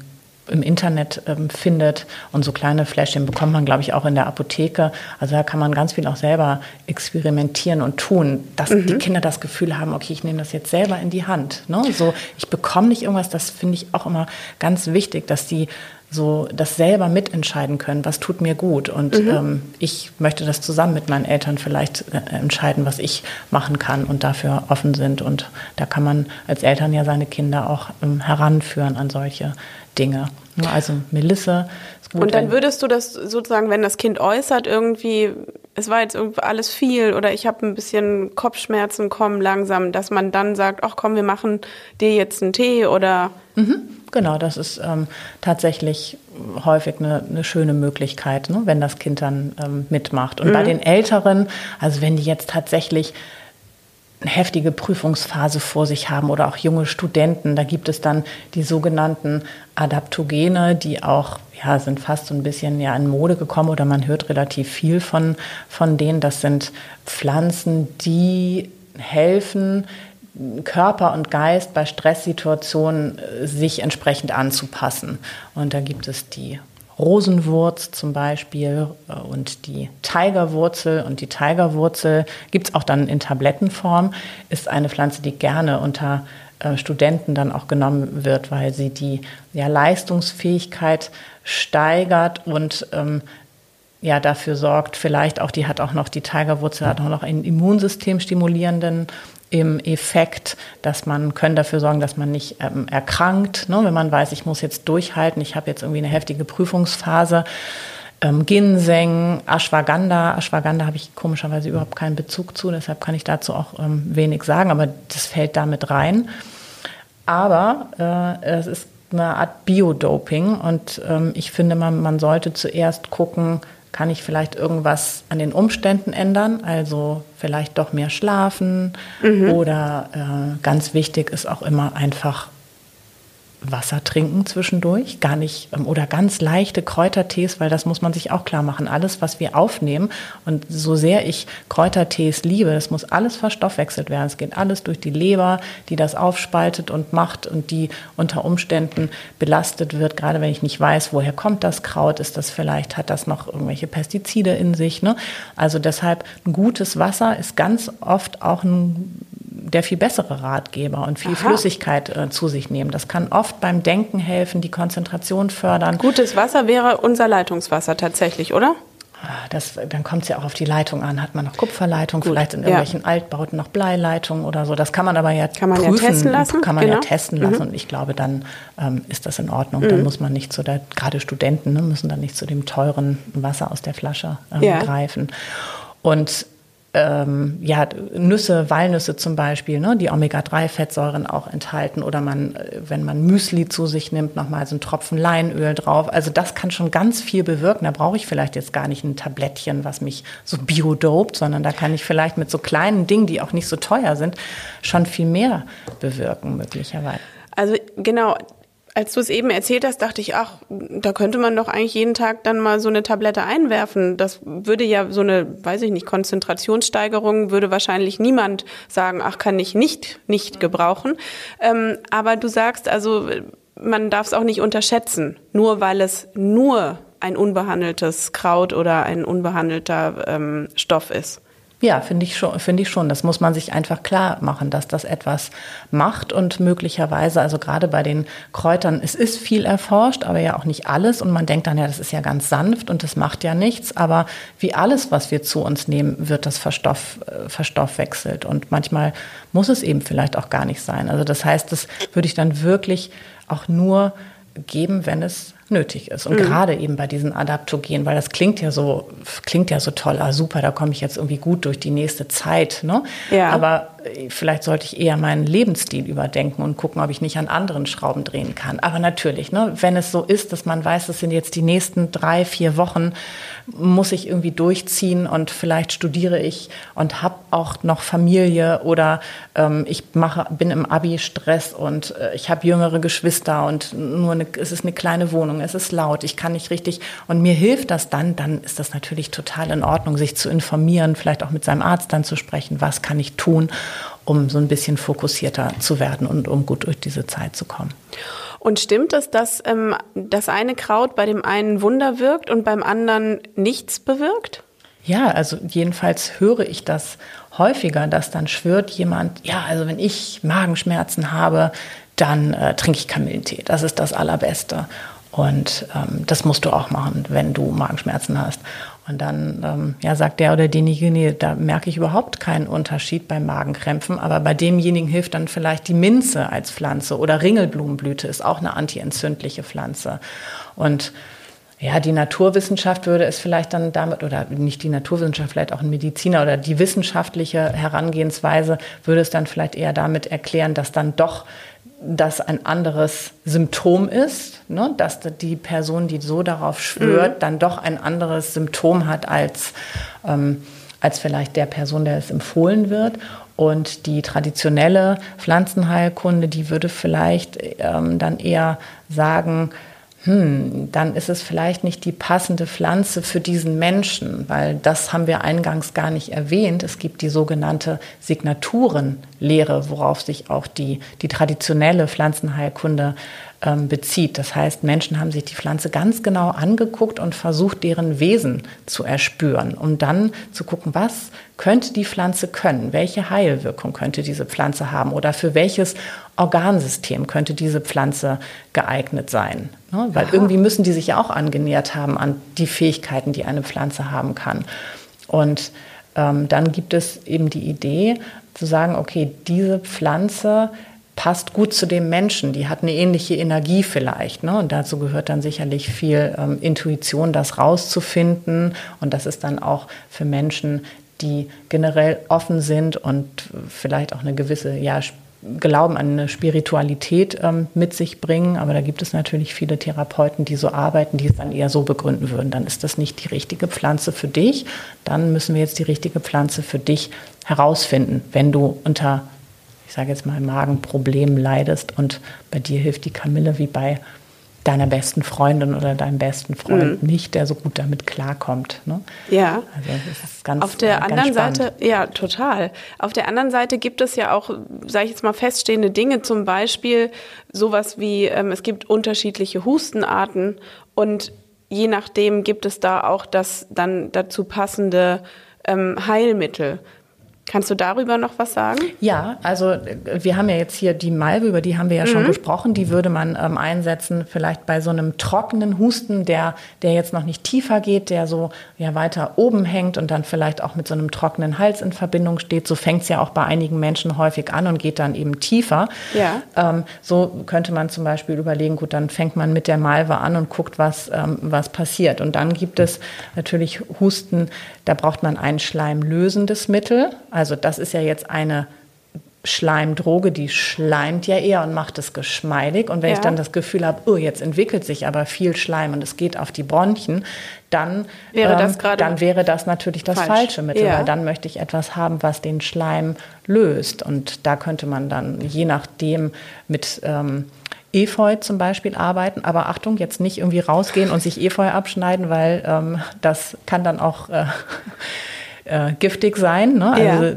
Speaker 3: im Internet ähm, findet. Und so kleine Fläschchen bekommt man, glaube ich, auch in der Apotheke. Also da kann man ganz viel auch selber experimentieren und tun, dass mhm. die Kinder das Gefühl haben, okay, ich nehme das jetzt selber in die Hand. Ne? So, ich bekomme nicht irgendwas, das finde ich auch immer ganz wichtig, dass die so das selber mitentscheiden können, was tut mir gut. Und mhm. ähm, ich möchte das zusammen mit meinen Eltern vielleicht äh, entscheiden, was ich machen kann und dafür offen sind. Und da kann man als Eltern ja seine Kinder auch ähm, heranführen an solche Dinge. Also Melisse.
Speaker 2: Ist gut, und dann würdest du das sozusagen, wenn das Kind äußert, irgendwie, es war jetzt irgendwie alles viel oder ich habe ein bisschen Kopfschmerzen, kommen langsam, dass man dann sagt, ach komm, wir machen dir jetzt einen Tee oder.
Speaker 3: Mhm, genau, das ist ähm, tatsächlich häufig eine, eine schöne Möglichkeit, ne, wenn das Kind dann ähm, mitmacht. Und mhm. bei den Älteren, also wenn die jetzt tatsächlich eine heftige Prüfungsphase vor sich haben oder auch junge Studenten. Da gibt es dann die sogenannten Adaptogene, die auch ja, sind fast so ein bisschen ja in Mode gekommen oder man hört relativ viel von, von denen. Das sind Pflanzen, die helfen, Körper und Geist bei Stresssituationen äh, sich entsprechend anzupassen. Und da gibt es die Rosenwurz zum Beispiel äh, und die Tigerwurzel. Und die Tigerwurzel gibt es auch dann in Tablettenform, ist eine Pflanze, die gerne unter äh, Studenten dann auch genommen wird, weil sie die ja, Leistungsfähigkeit steigert und ähm, ja dafür sorgt, vielleicht auch, die hat auch noch, die Tigerwurzel hat auch noch einen Immunsystem stimulierenden im Effekt, dass man können dafür sorgen, dass man nicht ähm, erkrankt, ne? wenn man weiß, ich muss jetzt durchhalten, ich habe jetzt irgendwie eine heftige Prüfungsphase. Ähm, Ginseng, Ashwagandha. Ashwagandha habe ich komischerweise überhaupt keinen Bezug zu, deshalb kann ich dazu auch ähm, wenig sagen, aber das fällt damit rein. Aber äh, es ist eine Art Biodoping und ähm, ich finde, man, man sollte zuerst gucken, kann ich vielleicht irgendwas an den Umständen ändern? Also vielleicht doch mehr schlafen mhm. oder äh, ganz wichtig ist auch immer einfach Wasser trinken zwischendurch, gar nicht ähm, oder ganz leichte Kräutertees, weil das muss man sich auch klar machen. Alles, was wir aufnehmen und so sehr ich Kräutertees liebe, das muss alles verstoffwechselt werden. Es geht alles durch die Leber, die das aufspaltet und macht und die unter Umständen belastet wird. Gerade wenn ich nicht weiß, woher kommt das Kraut, ist das vielleicht hat das noch irgendwelche Pestizide in sich. Ne? Also deshalb ein gutes Wasser ist ganz oft auch ein der viel bessere Ratgeber und viel Aha. Flüssigkeit äh, zu sich nehmen. Das kann oft beim Denken helfen, die Konzentration fördern.
Speaker 2: Gutes Wasser wäre unser Leitungswasser tatsächlich, oder?
Speaker 3: Ah, das, dann kommt es ja auch auf die Leitung an. Hat man noch Kupferleitung, Gut, vielleicht in irgendwelchen ja. Altbauten noch Bleileitung oder so. Das kann man aber ja
Speaker 2: kann man
Speaker 3: prüfen,
Speaker 2: ja testen lassen.
Speaker 3: Kann man genau. ja testen lassen. Mhm. Und ich glaube, dann ähm, ist das in Ordnung. Mhm. Dann muss man nicht zu der, gerade Studenten ne, müssen dann nicht zu dem teuren Wasser aus der Flasche ähm, ja. greifen. Und ähm, ja, Nüsse, Walnüsse zum Beispiel, ne, die Omega-3-Fettsäuren auch enthalten oder man, äh, wenn man Müsli zu sich nimmt, nochmal so einen Tropfen Leinöl drauf. Also das kann schon ganz viel bewirken. Da brauche ich vielleicht jetzt gar nicht ein Tablettchen, was mich so biodopt, sondern da kann ich vielleicht mit so kleinen Dingen, die auch nicht so teuer sind, schon viel mehr bewirken möglicherweise.
Speaker 2: Also genau, als du es eben erzählt hast, dachte ich, ach, da könnte man doch eigentlich jeden Tag dann mal so eine Tablette einwerfen. Das würde ja so eine, weiß ich nicht, Konzentrationssteigerung würde wahrscheinlich niemand sagen, ach, kann ich nicht, nicht gebrauchen. Ähm, aber du sagst also, man darf es auch nicht unterschätzen, nur weil es nur ein unbehandeltes Kraut oder ein unbehandelter ähm, Stoff ist.
Speaker 3: Ja, finde ich schon, finde ich schon. Das muss man sich einfach klar machen, dass das etwas macht und möglicherweise, also gerade bei den Kräutern, es ist viel erforscht, aber ja auch nicht alles. Und man denkt dann, ja, das ist ja ganz sanft und das macht ja nichts. Aber wie alles, was wir zu uns nehmen, wird das verstoff, äh, verstoffwechselt. Und manchmal muss es eben vielleicht auch gar nicht sein. Also das heißt, das würde ich dann wirklich auch nur geben, wenn es nötig ist. Und mhm. gerade eben bei diesen Adaptogenen, weil das klingt ja so, klingt ja so toll, ah super, da komme ich jetzt irgendwie gut durch die nächste Zeit. Ne? Ja. Aber vielleicht sollte ich eher meinen Lebensstil überdenken und gucken, ob ich nicht an anderen Schrauben drehen kann. Aber natürlich, ne, wenn es so ist, dass man weiß, es sind jetzt die nächsten drei, vier Wochen, muss ich irgendwie durchziehen und vielleicht studiere ich und habe auch noch Familie oder ähm, ich mache, bin im Abi-Stress und äh, ich habe jüngere Geschwister und nur eine, es ist eine kleine Wohnung, es ist laut, ich kann nicht richtig und mir hilft das dann, dann ist das natürlich total in Ordnung, sich zu informieren, vielleicht auch mit seinem Arzt dann zu sprechen, was kann ich tun, um so ein bisschen fokussierter zu werden und um gut durch diese Zeit zu kommen.
Speaker 2: Und stimmt es, dass ähm, das eine Kraut bei dem einen Wunder wirkt und beim anderen nichts bewirkt?
Speaker 3: Ja, also jedenfalls höre ich das häufiger, dass dann schwört jemand, ja, also wenn ich Magenschmerzen habe, dann äh, trinke ich Kamillentee. Das ist das Allerbeste. Und ähm, das musst du auch machen, wenn du Magenschmerzen hast. Und dann ähm, ja, sagt der oder diejenige, nee, da merke ich überhaupt keinen Unterschied beim Magenkrämpfen. Aber bei demjenigen hilft dann vielleicht die Minze als Pflanze oder Ringelblumenblüte ist auch eine antientzündliche Pflanze. Und ja, die Naturwissenschaft würde es vielleicht dann damit, oder nicht die Naturwissenschaft, vielleicht auch ein Mediziner oder die wissenschaftliche Herangehensweise würde es dann vielleicht eher damit erklären, dass dann doch das ein anderes Symptom ist, ne? dass die Person, die so darauf schwört, mhm. dann doch ein anderes Symptom hat als, ähm, als vielleicht der Person, der es empfohlen wird. Und die traditionelle Pflanzenheilkunde, die würde vielleicht ähm, dann eher sagen, hm, dann ist es vielleicht nicht die passende Pflanze für diesen Menschen, weil das haben wir eingangs gar nicht erwähnt. Es gibt die sogenannte Signaturenlehre, worauf sich auch die, die traditionelle Pflanzenheilkunde bezieht. Das heißt, Menschen haben sich die Pflanze ganz genau angeguckt und versucht, deren Wesen zu erspüren, um dann zu gucken, was könnte die Pflanze können, welche Heilwirkung könnte diese Pflanze haben oder für welches Organsystem könnte diese Pflanze geeignet sein. Ne? Weil Aha. irgendwie müssen die sich ja auch angenähert haben an die Fähigkeiten, die eine Pflanze haben kann. Und ähm, dann gibt es eben die Idee zu sagen, okay, diese Pflanze passt gut zu dem Menschen, die hat eine ähnliche Energie vielleicht. Ne? Und dazu gehört dann sicherlich viel ähm, Intuition, das rauszufinden. Und das ist dann auch für Menschen, die generell offen sind und vielleicht auch eine gewisse ja, Glauben an eine Spiritualität ähm, mit sich bringen. Aber da gibt es natürlich viele Therapeuten, die so arbeiten, die es dann eher so begründen würden. Dann ist das nicht die richtige Pflanze für dich. Dann müssen wir jetzt die richtige Pflanze für dich herausfinden, wenn du unter ich sage jetzt mal, Magenproblemen leidest und bei dir hilft die Kamille wie bei deiner besten Freundin oder deinem besten Freund mhm. nicht, der so gut damit klarkommt. Ne?
Speaker 2: Ja. Also das ist ganz Auf der ganz anderen spannend. Seite, ja, total. Auf der anderen Seite gibt es ja auch, sage ich jetzt mal, feststehende Dinge, zum Beispiel sowas wie, ähm, es gibt unterschiedliche Hustenarten und je nachdem gibt es da auch das dann dazu passende ähm, Heilmittel. Kannst du darüber noch was sagen?
Speaker 3: Ja, also wir haben ja jetzt hier die Malve, über die haben wir ja schon mhm. gesprochen. Die würde man ähm, einsetzen, vielleicht bei so einem trockenen Husten, der, der jetzt noch nicht tiefer geht, der so ja weiter oben hängt und dann vielleicht auch mit so einem trockenen Hals in Verbindung steht. So fängt es ja auch bei einigen Menschen häufig an und geht dann eben tiefer. Ja. Ähm, so könnte man zum Beispiel überlegen, gut, dann fängt man mit der Malve an und guckt, was, ähm, was passiert. Und dann gibt es natürlich Husten, da braucht man ein schleimlösendes Mittel. Also das ist ja jetzt eine Schleimdroge, die schleimt ja eher und macht es geschmeidig. Und wenn ja. ich dann das Gefühl habe, oh, jetzt entwickelt sich aber viel Schleim und es geht auf die Bronchien, dann wäre, ähm, das, dann wäre das natürlich das falsch. falsche Mittel, ja. weil dann möchte ich etwas haben, was den Schleim löst. Und da könnte man dann je nachdem mit ähm, Efeu zum Beispiel arbeiten. Aber Achtung, jetzt nicht irgendwie rausgehen und sich Efeu abschneiden, weil ähm, das kann dann auch äh, äh, giftig sein. Ne? Also ja.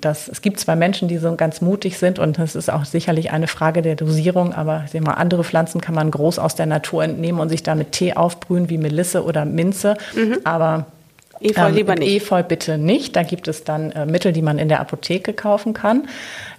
Speaker 3: das, es gibt zwei Menschen, die so ganz mutig sind und das ist auch sicherlich eine Frage der Dosierung, aber sehen mal, andere Pflanzen kann man groß aus der Natur entnehmen und sich damit Tee aufbrühen wie Melisse oder Minze. Mhm. Aber
Speaker 2: Efeu ähm, lieber nicht.
Speaker 3: Efeu bitte nicht. Da gibt es dann äh, Mittel, die man in der Apotheke kaufen kann.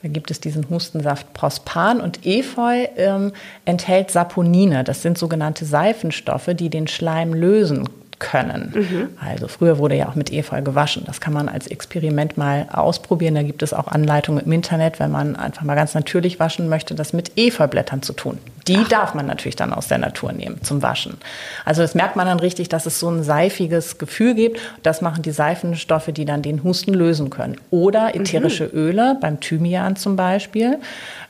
Speaker 3: Da gibt es diesen Hustensaft Prospan und Efeu ähm, enthält Saponine. Das sind sogenannte Seifenstoffe, die den Schleim lösen können. Mhm. Also früher wurde ja auch mit Efeu gewaschen. Das kann man als Experiment mal ausprobieren. Da gibt es auch Anleitungen im Internet, wenn man einfach mal ganz natürlich waschen möchte, das mit Efeublättern zu tun. Die Ach. darf man natürlich dann aus der Natur nehmen zum Waschen. Also das merkt man dann richtig, dass es so ein seifiges Gefühl gibt. Das machen die Seifenstoffe, die dann den Husten lösen können. Oder ätherische mhm. Öle, beim Thymian zum Beispiel,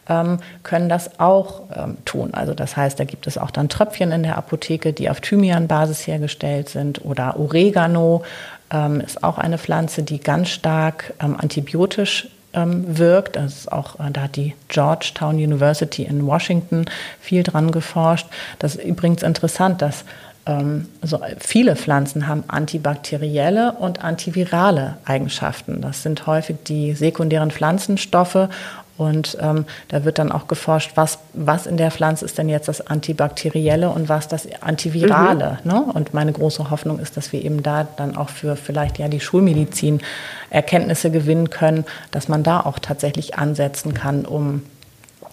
Speaker 3: können das auch ähm, tun. Also das heißt, da gibt es auch dann Tröpfchen in der Apotheke, die auf Thymian-Basis hergestellt sind. Oder Oregano ähm, ist auch eine Pflanze, die ganz stark ähm, antibiotisch ähm, wirkt. Das ist auch, äh, da hat die Georgetown University in Washington viel dran geforscht. Das ist übrigens interessant, dass ähm, so viele Pflanzen haben antibakterielle und antivirale Eigenschaften. Das sind häufig die sekundären Pflanzenstoffe und ähm, da wird dann auch geforscht, was, was in der Pflanze ist denn jetzt das Antibakterielle und was das Antivirale. Mhm. Ne? Und meine große Hoffnung ist, dass wir eben da dann auch für vielleicht ja die Schulmedizin Erkenntnisse gewinnen können, dass man da auch tatsächlich ansetzen kann, um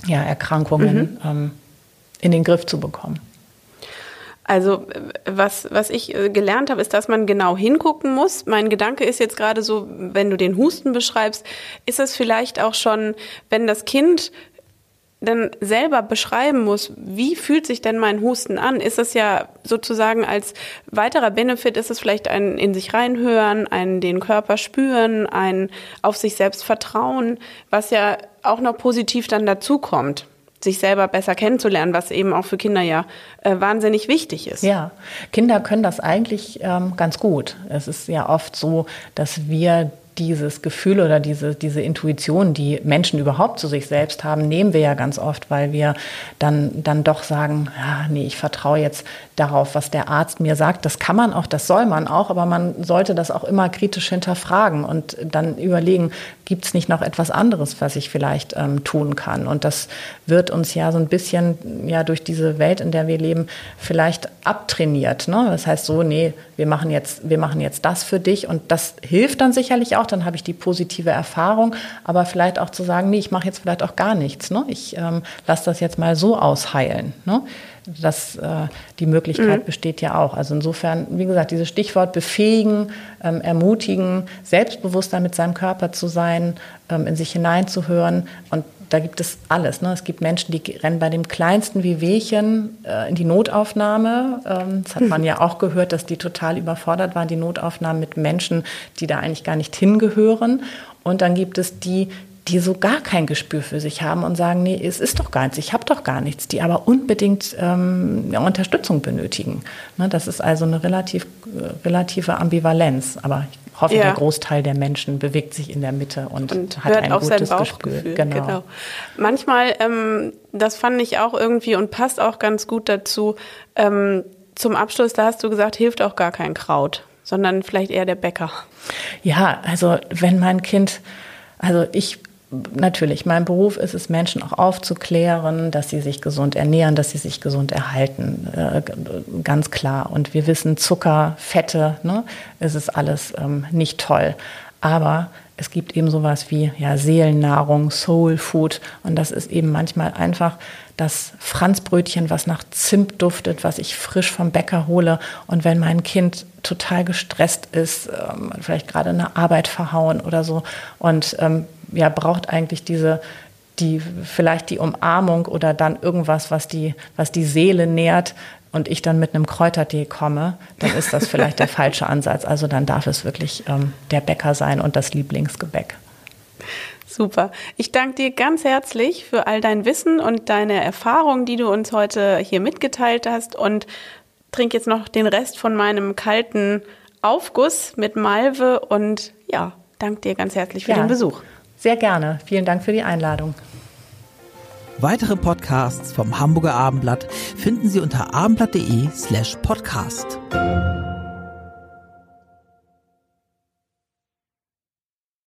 Speaker 3: ja, Erkrankungen mhm. ähm, in den Griff zu bekommen.
Speaker 2: Also was, was ich äh, gelernt habe, ist, dass man genau hingucken muss. Mein Gedanke ist jetzt gerade so, wenn du den Husten beschreibst, ist es vielleicht auch schon, wenn das Kind dann selber beschreiben muss, wie fühlt sich denn mein Husten an, ist es ja sozusagen als weiterer Benefit, ist es vielleicht ein in sich reinhören, ein den Körper spüren, ein auf sich selbst vertrauen, was ja auch noch positiv dann dazukommt sich selber besser kennenzulernen, was eben auch für Kinder ja äh, wahnsinnig wichtig ist.
Speaker 3: Ja, Kinder können das eigentlich ähm, ganz gut. Es ist ja oft so, dass wir dieses Gefühl oder diese, diese Intuition, die Menschen überhaupt zu sich selbst haben, nehmen wir ja ganz oft, weil wir dann, dann doch sagen, ja, nee, ich vertraue jetzt darauf, was der Arzt mir sagt. Das kann man auch, das soll man auch, aber man sollte das auch immer kritisch hinterfragen und dann überlegen, gibt es nicht noch etwas anderes, was ich vielleicht ähm, tun kann? Und das wird uns ja so ein bisschen ja durch diese Welt, in der wir leben, vielleicht abtrainiert. Ne? Das heißt so, nee, wir machen jetzt, wir machen jetzt das für dich und das hilft dann sicherlich auch. Dann habe ich die positive Erfahrung, aber vielleicht auch zu sagen, nee, ich mache jetzt vielleicht auch gar nichts. Ne? Ich ähm, lasse das jetzt mal so ausheilen. Ne? Das, äh, die Möglichkeit mhm. besteht ja auch. Also insofern, wie gesagt, dieses Stichwort befähigen, ähm, ermutigen, selbstbewusster mit seinem Körper zu sein, ähm, in sich hineinzuhören. Und da gibt es alles. Ne? Es gibt Menschen, die rennen bei dem kleinsten Wehwehchen äh, in die Notaufnahme. Ähm, das hat man ja auch gehört, dass die total überfordert waren, die Notaufnahmen mit Menschen, die da eigentlich gar nicht hingehören. Und dann gibt es die, die so gar kein Gespür für sich haben und sagen, nee, es ist doch gar nichts, ich habe doch gar nichts, die aber unbedingt ähm, Unterstützung benötigen. Ne, das ist also eine relativ, äh, relative Ambivalenz. Aber ich hoffe, ja. der Großteil der Menschen bewegt sich in der Mitte und, und hat ein gutes Gespür.
Speaker 2: Genau. genau. Manchmal, ähm, das fand ich auch irgendwie und passt auch ganz gut dazu, ähm, zum Abschluss, da hast du gesagt, hilft auch gar kein Kraut, sondern vielleicht eher der Bäcker.
Speaker 3: Ja, also wenn mein Kind, also ich natürlich, mein Beruf ist es, Menschen auch aufzuklären, dass sie sich gesund ernähren, dass sie sich gesund erhalten. Äh, ganz klar. Und wir wissen, Zucker, Fette, ne, es ist alles ähm, nicht toll. Aber es gibt eben sowas wie ja, Seelennahrung, Soul Food. Und das ist eben manchmal einfach das Franzbrötchen, was nach Zimt duftet, was ich frisch vom Bäcker hole. Und wenn mein Kind total gestresst ist, ähm, vielleicht gerade eine Arbeit verhauen oder so, und ähm, ja, braucht eigentlich diese, die, vielleicht die Umarmung oder dann irgendwas, was die, was die Seele nährt und ich dann mit einem Kräutertee komme, dann ist das vielleicht der falsche Ansatz. Also dann darf es wirklich ähm, der Bäcker sein und das Lieblingsgebäck.
Speaker 2: Super. Ich danke dir ganz herzlich für all dein Wissen und deine Erfahrungen, die du uns heute hier mitgeteilt hast und trinke jetzt noch den Rest von meinem kalten Aufguss mit Malve und ja, danke dir ganz herzlich für ja. den Besuch.
Speaker 3: Sehr gerne. Vielen Dank für die Einladung.
Speaker 1: Weitere Podcasts vom Hamburger Abendblatt finden Sie unter abendblatt.de slash podcast.